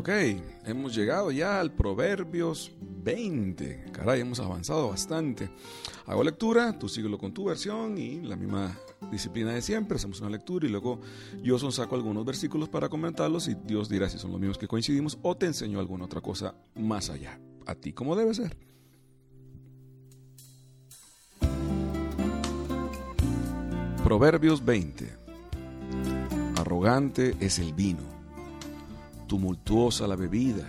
Ok, hemos llegado ya al Proverbios 20. Caray, hemos avanzado bastante. Hago lectura, tú síguelo con tu versión y la misma disciplina de siempre. Hacemos una lectura y luego yo son saco algunos versículos para comentarlos y Dios dirá si son los mismos que coincidimos o te enseño alguna otra cosa más allá. A ti como debe ser. Proverbios 20. Arrogante es el vino, tumultuosa la bebida.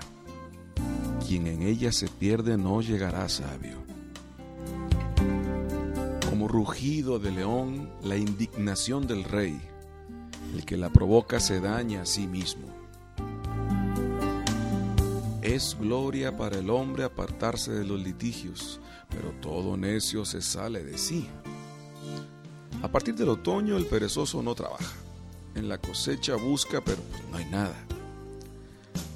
Quien en ella se pierde no llegará sabio. Como rugido de león, la indignación del rey. El que la provoca se daña a sí mismo. Es gloria para el hombre apartarse de los litigios, pero todo necio se sale de sí. A partir del otoño el perezoso no trabaja. En la cosecha busca, pero no hay nada.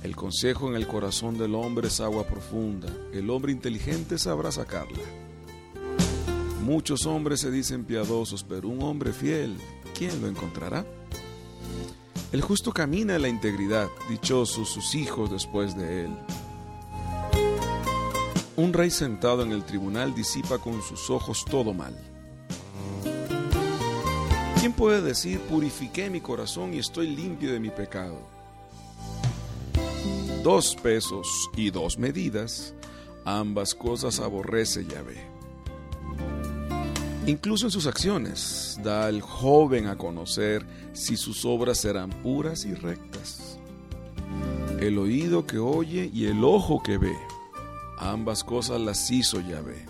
El consejo en el corazón del hombre es agua profunda. El hombre inteligente sabrá sacarla. Muchos hombres se dicen piadosos, pero un hombre fiel, ¿quién lo encontrará? El justo camina en la integridad, dichosos sus hijos después de él. Un rey sentado en el tribunal disipa con sus ojos todo mal. ¿Quién puede decir, purifiqué mi corazón y estoy limpio de mi pecado? Dos pesos y dos medidas, ambas cosas aborrece Yahvé. Incluso en sus acciones da al joven a conocer si sus obras serán puras y rectas. El oído que oye y el ojo que ve, ambas cosas las hizo Yahvé.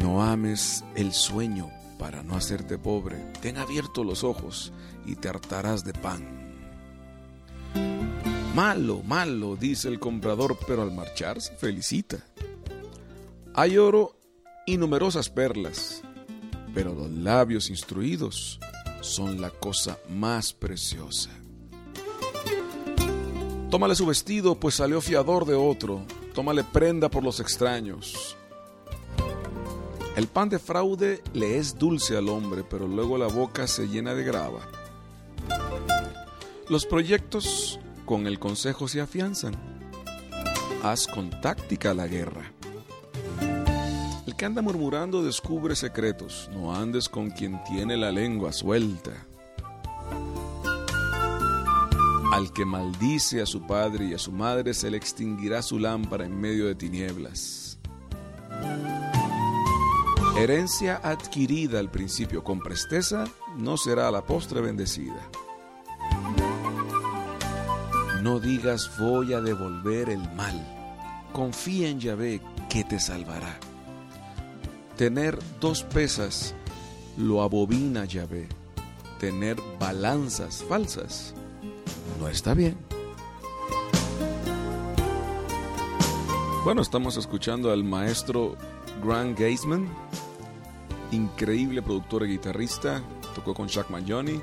No ames el sueño para no hacerte pobre, ten abiertos los ojos y te hartarás de pan. Malo, malo, dice el comprador, pero al marchar se felicita. Hay oro y numerosas perlas, pero los labios instruidos son la cosa más preciosa. Tómale su vestido, pues salió fiador de otro. Tómale prenda por los extraños. El pan de fraude le es dulce al hombre, pero luego la boca se llena de grava. Los proyectos con el consejo se afianzan. Haz con táctica la guerra. El que anda murmurando descubre secretos. No andes con quien tiene la lengua suelta. Al que maldice a su padre y a su madre se le extinguirá su lámpara en medio de tinieblas. Herencia adquirida al principio con presteza no será a la postre bendecida. No digas voy a devolver el mal. Confía en Yahvé que te salvará. Tener dos pesas lo abobina Yahvé. Tener balanzas falsas no está bien. Bueno, estamos escuchando al maestro Grant Gaisman increíble productor y guitarrista, tocó con Shaq Johnny.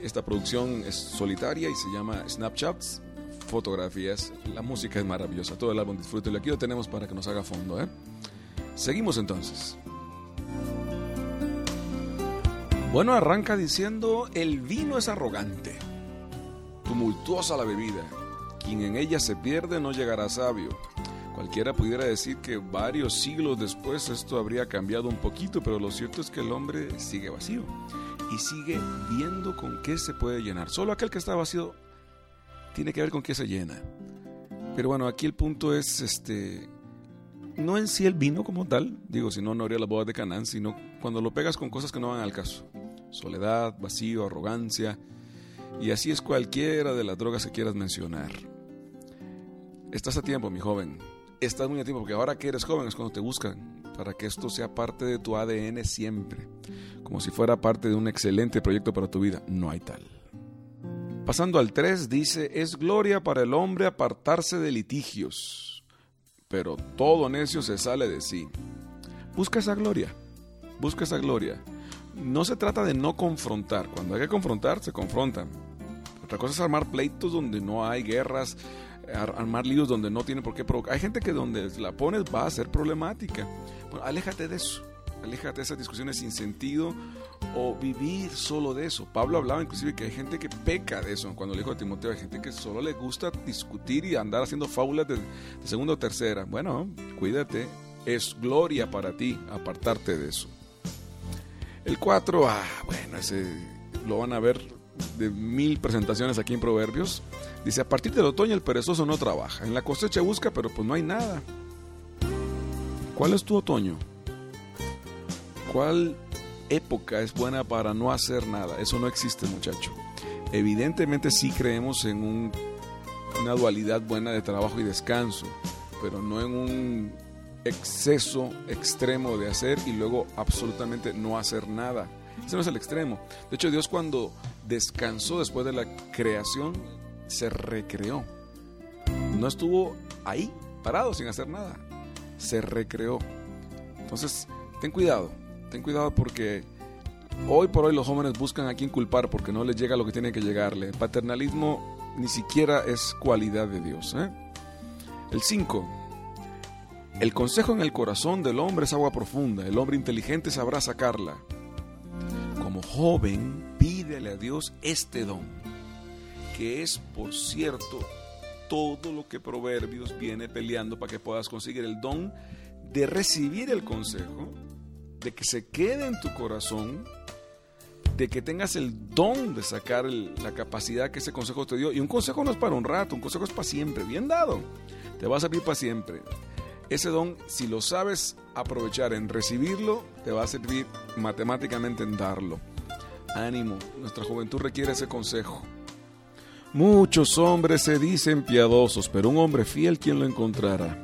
Esta producción es solitaria y se llama Snapshots, fotografías. La música es maravillosa, todo el álbum disfrútelo. Aquí lo tenemos para que nos haga fondo. ¿eh? Seguimos entonces. Bueno, arranca diciendo, el vino es arrogante, tumultuosa la bebida, quien en ella se pierde no llegará sabio. Cualquiera pudiera decir que varios siglos después esto habría cambiado un poquito, pero lo cierto es que el hombre sigue vacío y sigue viendo con qué se puede llenar. Solo aquel que está vacío tiene que ver con qué se llena. Pero bueno, aquí el punto es este no en sí el vino como tal, digo, si no no habría la boda de Canaán, sino cuando lo pegas con cosas que no van al caso. Soledad, vacío, arrogancia, y así es cualquiera de las drogas que quieras mencionar. Estás a tiempo, mi joven estás muy a tiempo, porque ahora que eres joven es cuando te buscan, para que esto sea parte de tu ADN siempre, como si fuera parte de un excelente proyecto para tu vida. No hay tal. Pasando al 3, dice, es gloria para el hombre apartarse de litigios, pero todo necio se sale de sí. Busca esa gloria, busca esa gloria. No se trata de no confrontar, cuando hay que confrontar, se confrontan. Otra cosa es armar pleitos donde no hay guerras, armar líos donde no tiene por qué provocar. Hay gente que donde la pones va a ser problemática. Aléjate de eso. aléjate de esas discusiones sin sentido o vivir solo de eso. Pablo hablaba inclusive que hay gente que peca de eso. Cuando le dijo a Timoteo, hay gente que solo le gusta discutir y andar haciendo fábulas de, de segunda o tercera. Bueno, cuídate, es gloria para ti apartarte de eso. El 4, ah, bueno, ese lo van a ver de mil presentaciones aquí en Proverbios. Dice, a partir del otoño el perezoso no trabaja. En la cosecha busca, pero pues no hay nada. ¿Cuál es tu otoño? ¿Cuál época es buena para no hacer nada? Eso no existe, muchacho. Evidentemente sí creemos en un, una dualidad buena de trabajo y descanso, pero no en un exceso extremo de hacer y luego absolutamente no hacer nada. Ese no es el extremo. De hecho, Dios cuando descansó después de la creación, se recreó. No estuvo ahí, parado, sin hacer nada. Se recreó. Entonces, ten cuidado. Ten cuidado porque hoy por hoy los jóvenes buscan a quien culpar porque no les llega lo que tiene que llegarle. Paternalismo ni siquiera es cualidad de Dios. ¿eh? El 5. El consejo en el corazón del hombre es agua profunda. El hombre inteligente sabrá sacarla. Como joven, pídele a Dios este don, que es, por cierto, todo lo que Proverbios viene peleando para que puedas conseguir el don de recibir el consejo, de que se quede en tu corazón, de que tengas el don de sacar la capacidad que ese consejo te dio. Y un consejo no es para un rato, un consejo es para siempre, bien dado. Te va a servir para siempre. Ese don, si lo sabes aprovechar en recibirlo, te va a servir matemáticamente en darlo. Ánimo, nuestra juventud requiere ese consejo. Muchos hombres se dicen piadosos, pero un hombre fiel, ¿quién lo encontrará?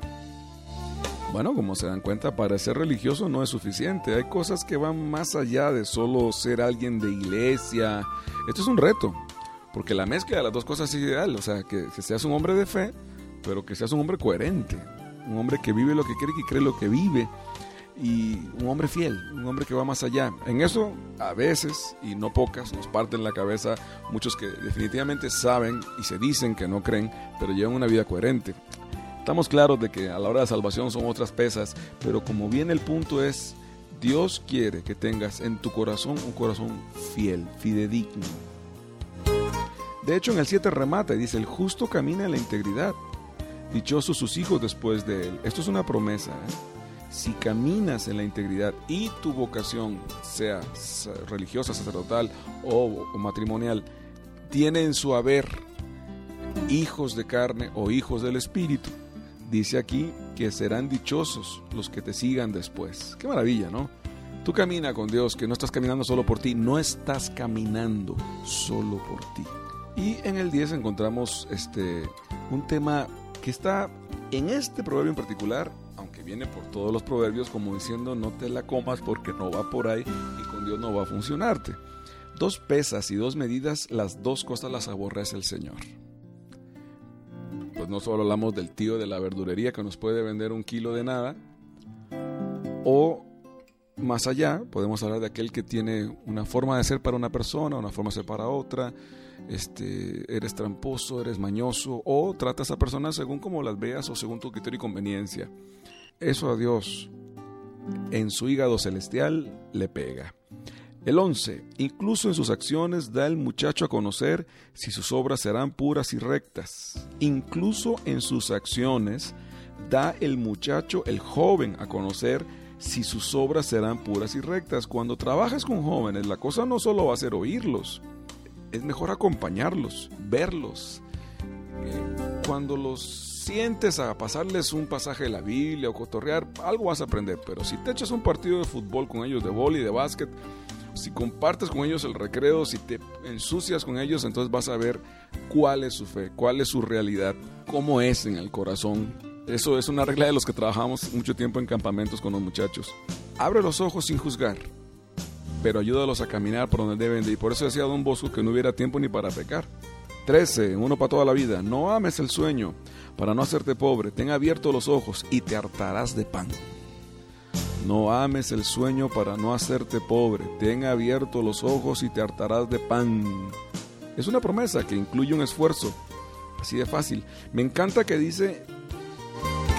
Bueno, como se dan cuenta, para ser religioso no es suficiente. Hay cosas que van más allá de solo ser alguien de iglesia. Esto es un reto, porque la mezcla de las dos cosas es ideal. O sea, que, que seas un hombre de fe, pero que seas un hombre coherente un hombre que vive lo que quiere y cree lo que vive, y un hombre fiel, un hombre que va más allá. En eso, a veces, y no pocas, nos parten la cabeza muchos que definitivamente saben y se dicen que no creen, pero llevan una vida coherente. Estamos claros de que a la hora de salvación son otras pesas, pero como bien el punto es, Dios quiere que tengas en tu corazón un corazón fiel, fidedigno. De hecho, en el 7 remata y dice, el justo camina en la integridad Dichosos sus hijos después de él. Esto es una promesa. ¿eh? Si caminas en la integridad y tu vocación, sea religiosa, sacerdotal o, o matrimonial, tiene en su haber hijos de carne o hijos del Espíritu, dice aquí que serán dichosos los que te sigan después. Qué maravilla, ¿no? Tú camina con Dios, que no estás caminando solo por ti, no estás caminando solo por ti. Y en el 10 encontramos este un tema que está en este proverbio en particular, aunque viene por todos los proverbios como diciendo no te la comas porque no va por ahí y con Dios no va a funcionarte. Dos pesas y dos medidas, las dos cosas las aborrece el Señor. Pues no solo hablamos del tío de la verdurería que nos puede vender un kilo de nada, o más allá, podemos hablar de aquel que tiene una forma de ser para una persona, una forma de ser para otra, este, eres tramposo, eres mañoso, o tratas a personas según como las veas o según tu criterio y conveniencia. Eso a Dios en su hígado celestial le pega. El 11. Incluso en sus acciones da el muchacho a conocer si sus obras serán puras y rectas. Incluso en sus acciones da el muchacho, el joven, a conocer si sus obras serán puras y rectas. Cuando trabajas con jóvenes, la cosa no solo va a ser oírlos, es mejor acompañarlos, verlos. Cuando los sientes a pasarles un pasaje de la Biblia o cotorrear, algo vas a aprender. Pero si te echas un partido de fútbol con ellos, de y de básquet, si compartes con ellos el recreo, si te ensucias con ellos, entonces vas a ver cuál es su fe, cuál es su realidad, cómo es en el corazón. Eso es una regla de los que trabajamos mucho tiempo en campamentos con los muchachos. Abre los ojos sin juzgar pero ayúdalos a caminar por donde deben de ir. Por eso decía Don Bosco que no hubiera tiempo ni para pecar. 13. Uno para toda la vida. No ames el sueño para no hacerte pobre. Ten abiertos los ojos y te hartarás de pan. No ames el sueño para no hacerte pobre. Ten abiertos los ojos y te hartarás de pan. Es una promesa que incluye un esfuerzo. Así de fácil. Me encanta que dice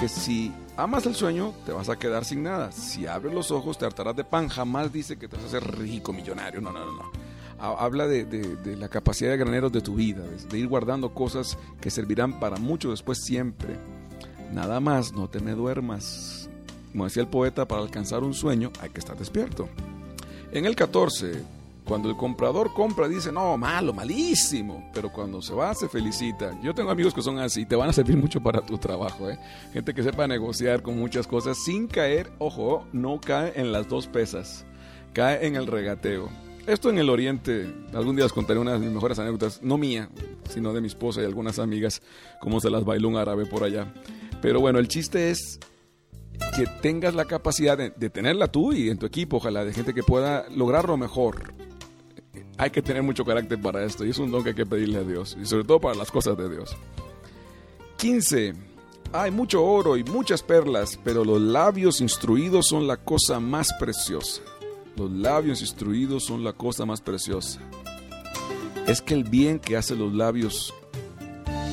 que si amas el sueño, te vas a quedar sin nada. Si abres los ojos, te hartarás de pan. Jamás dice que te vas a hacer rico, millonario. No, no, no. no. Habla de, la capacidad de graneros de tu vida, de, ir guardando cosas que servirán para mucho después siempre. Nada más, no te me duermas. Como decía el poeta, para alcanzar un sueño hay que estar despierto. En el 14, cuando el comprador compra, dice, no, malo, malísimo. Pero cuando se va, se felicita. Yo tengo amigos que son así, te van a servir mucho para tu trabajo. ¿eh? Gente que sepa negociar con muchas cosas sin caer, ojo, no cae en las dos pesas, cae en el regateo. Esto en el Oriente, algún día os contaré una de mis mejores anécdotas, no mía, sino de mi esposa y algunas amigas, cómo se las bailó un árabe por allá. Pero bueno, el chiste es que tengas la capacidad de, tenerla tú y en tu equipo, ojalá, de gente que pueda lograrlo mejor hay que tener mucho carácter para esto y es un don que hay que pedirle a Dios y sobre todo para las cosas de Dios. 15. Hay mucho oro y muchas perlas, pero los labios instruidos son la cosa más preciosa. Los labios instruidos son la cosa más preciosa. Es que el bien que hacen los labios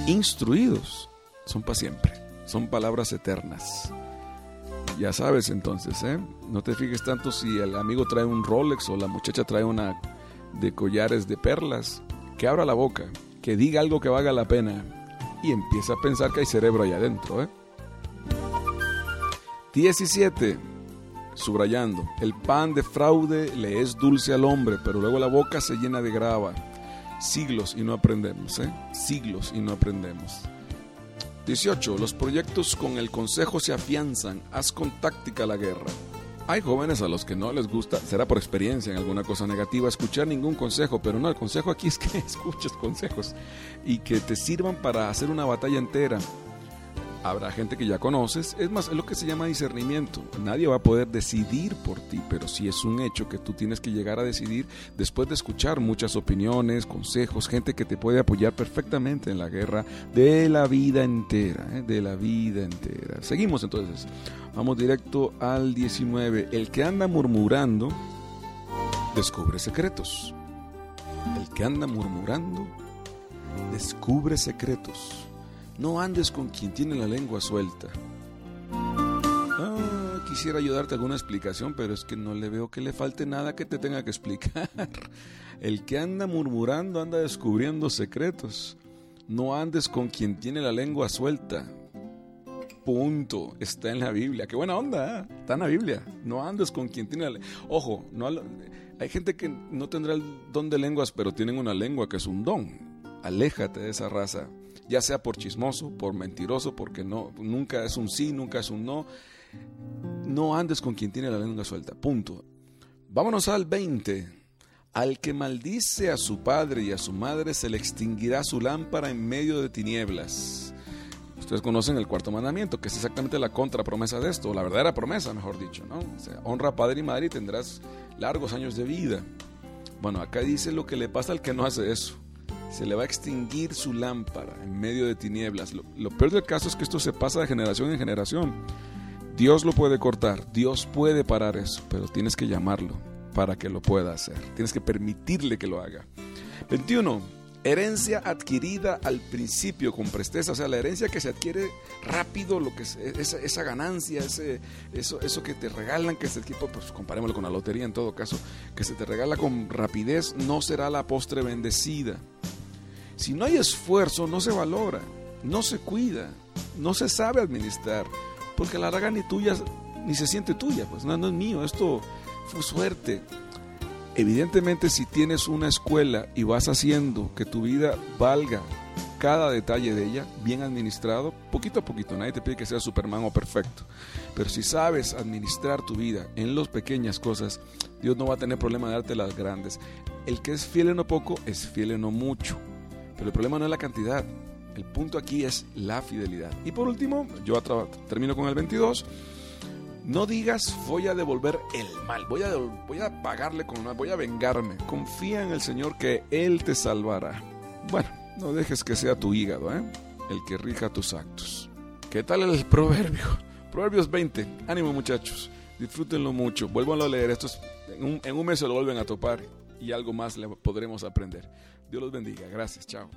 instruidos son para siempre. Son palabras eternas. Ya sabes entonces, ¿eh? No te fijes tanto si el amigo trae un Rolex o la muchacha trae una de collares de perlas, que abra la boca, que diga algo que valga la pena y empieza a pensar que hay cerebro ahí adentro. ¿eh? 17. Subrayando, el pan de fraude le es dulce al hombre, pero luego la boca se llena de grava. Siglos y no aprendemos, ¿eh? Siglos y no aprendemos. 18. Los proyectos con el consejo se afianzan. Haz con táctica la guerra. Hay jóvenes a los que no les gusta, será por experiencia en alguna cosa negativa, escuchar ningún consejo, pero no, el consejo aquí es que escuches consejos y que te sirvan para hacer una batalla entera habrá gente que ya conoces. Es más, es lo que se llama discernimiento. Nadie va a poder decidir por ti, pero sí es un hecho que tú tienes que llegar a decidir después de escuchar muchas opiniones, consejos, gente que te puede apoyar perfectamente en la guerra de la vida entera, ¿eh? de la vida entera. Seguimos entonces. Vamos directo al 19. El que anda murmurando descubre secretos. El que anda murmurando descubre secretos. No andes con quien tiene la lengua suelta. Ah, quisiera ayudarte alguna explicación, pero es que no le veo que le falte nada que te tenga que explicar. El que anda murmurando anda descubriendo secretos. No andes con quien tiene la lengua suelta. Punto. Está en la Biblia. Qué buena onda. ¿eh? Está en la Biblia. No andes con quien tiene la lengua. Ojo, no, hay gente que no tendrá el don de lenguas, pero tienen una lengua que es un don. Aléjate de esa raza ya sea por chismoso, por mentiroso, porque no, nunca es un sí, nunca es un no. No andes con quien tiene la lengua suelta, punto. Vámonos al 20. Al que maldice a su padre y a su madre se le extinguirá su lámpara en medio de tinieblas. Ustedes conocen el cuarto mandamiento, que es exactamente la contrapromesa de esto, la verdadera promesa, mejor dicho, ¿no? O sea, honra a padre y madre y tendrás largos años de vida. Bueno, acá dice lo que le pasa al que no hace eso se le va a extinguir su lámpara en medio de tinieblas. Lo, peor del caso es que esto se pasa de generación en generación. Dios lo puede cortar, Dios puede parar eso, pero tienes que llamarlo para que lo pueda hacer. Tienes que permitirle que lo haga. 21. Herencia adquirida al principio con presteza, o sea, la herencia que se adquiere rápido, lo que es, esa, ganancia, ese, eso, eso que te regalan, que es el tipo, pues comparémoslo con la lotería en todo caso, que se te regala con rapidez, no será la postre bendecida. Si no hay esfuerzo, no se valora, no se cuida, no se sabe administrar, porque la raga ni tuya, ni se siente tuya, pues no, no es mío, esto fue suerte. Evidentemente si tienes una escuela y vas haciendo que tu vida valga cada detalle de ella, bien administrado, poquito a poquito, nadie te pide que seas Superman o perfecto, pero si sabes administrar tu vida en las pequeñas cosas, Dios no va a tener problema de darte las grandes. El que es fiel en lo poco es fiel en lo mucho. Pero el problema no es la cantidad. El punto aquí es la fidelidad. Y por último, yo termino con el 22. No digas voy a devolver el mal, voy a, voy a pagarle con mal, voy a vengarme. Confía en el Señor que Él te salvará. Bueno, no dejes que sea tu hígado, ¿eh? el que rija tus actos. ¿Qué tal el proverbio? Proverbios 20. Ánimo muchachos, disfrútenlo mucho. Vuélvanlo a leer. Esto en, un, en un mes se lo vuelven a topar y algo más le podremos aprender. Dios los bendiga. Gracias. Chao.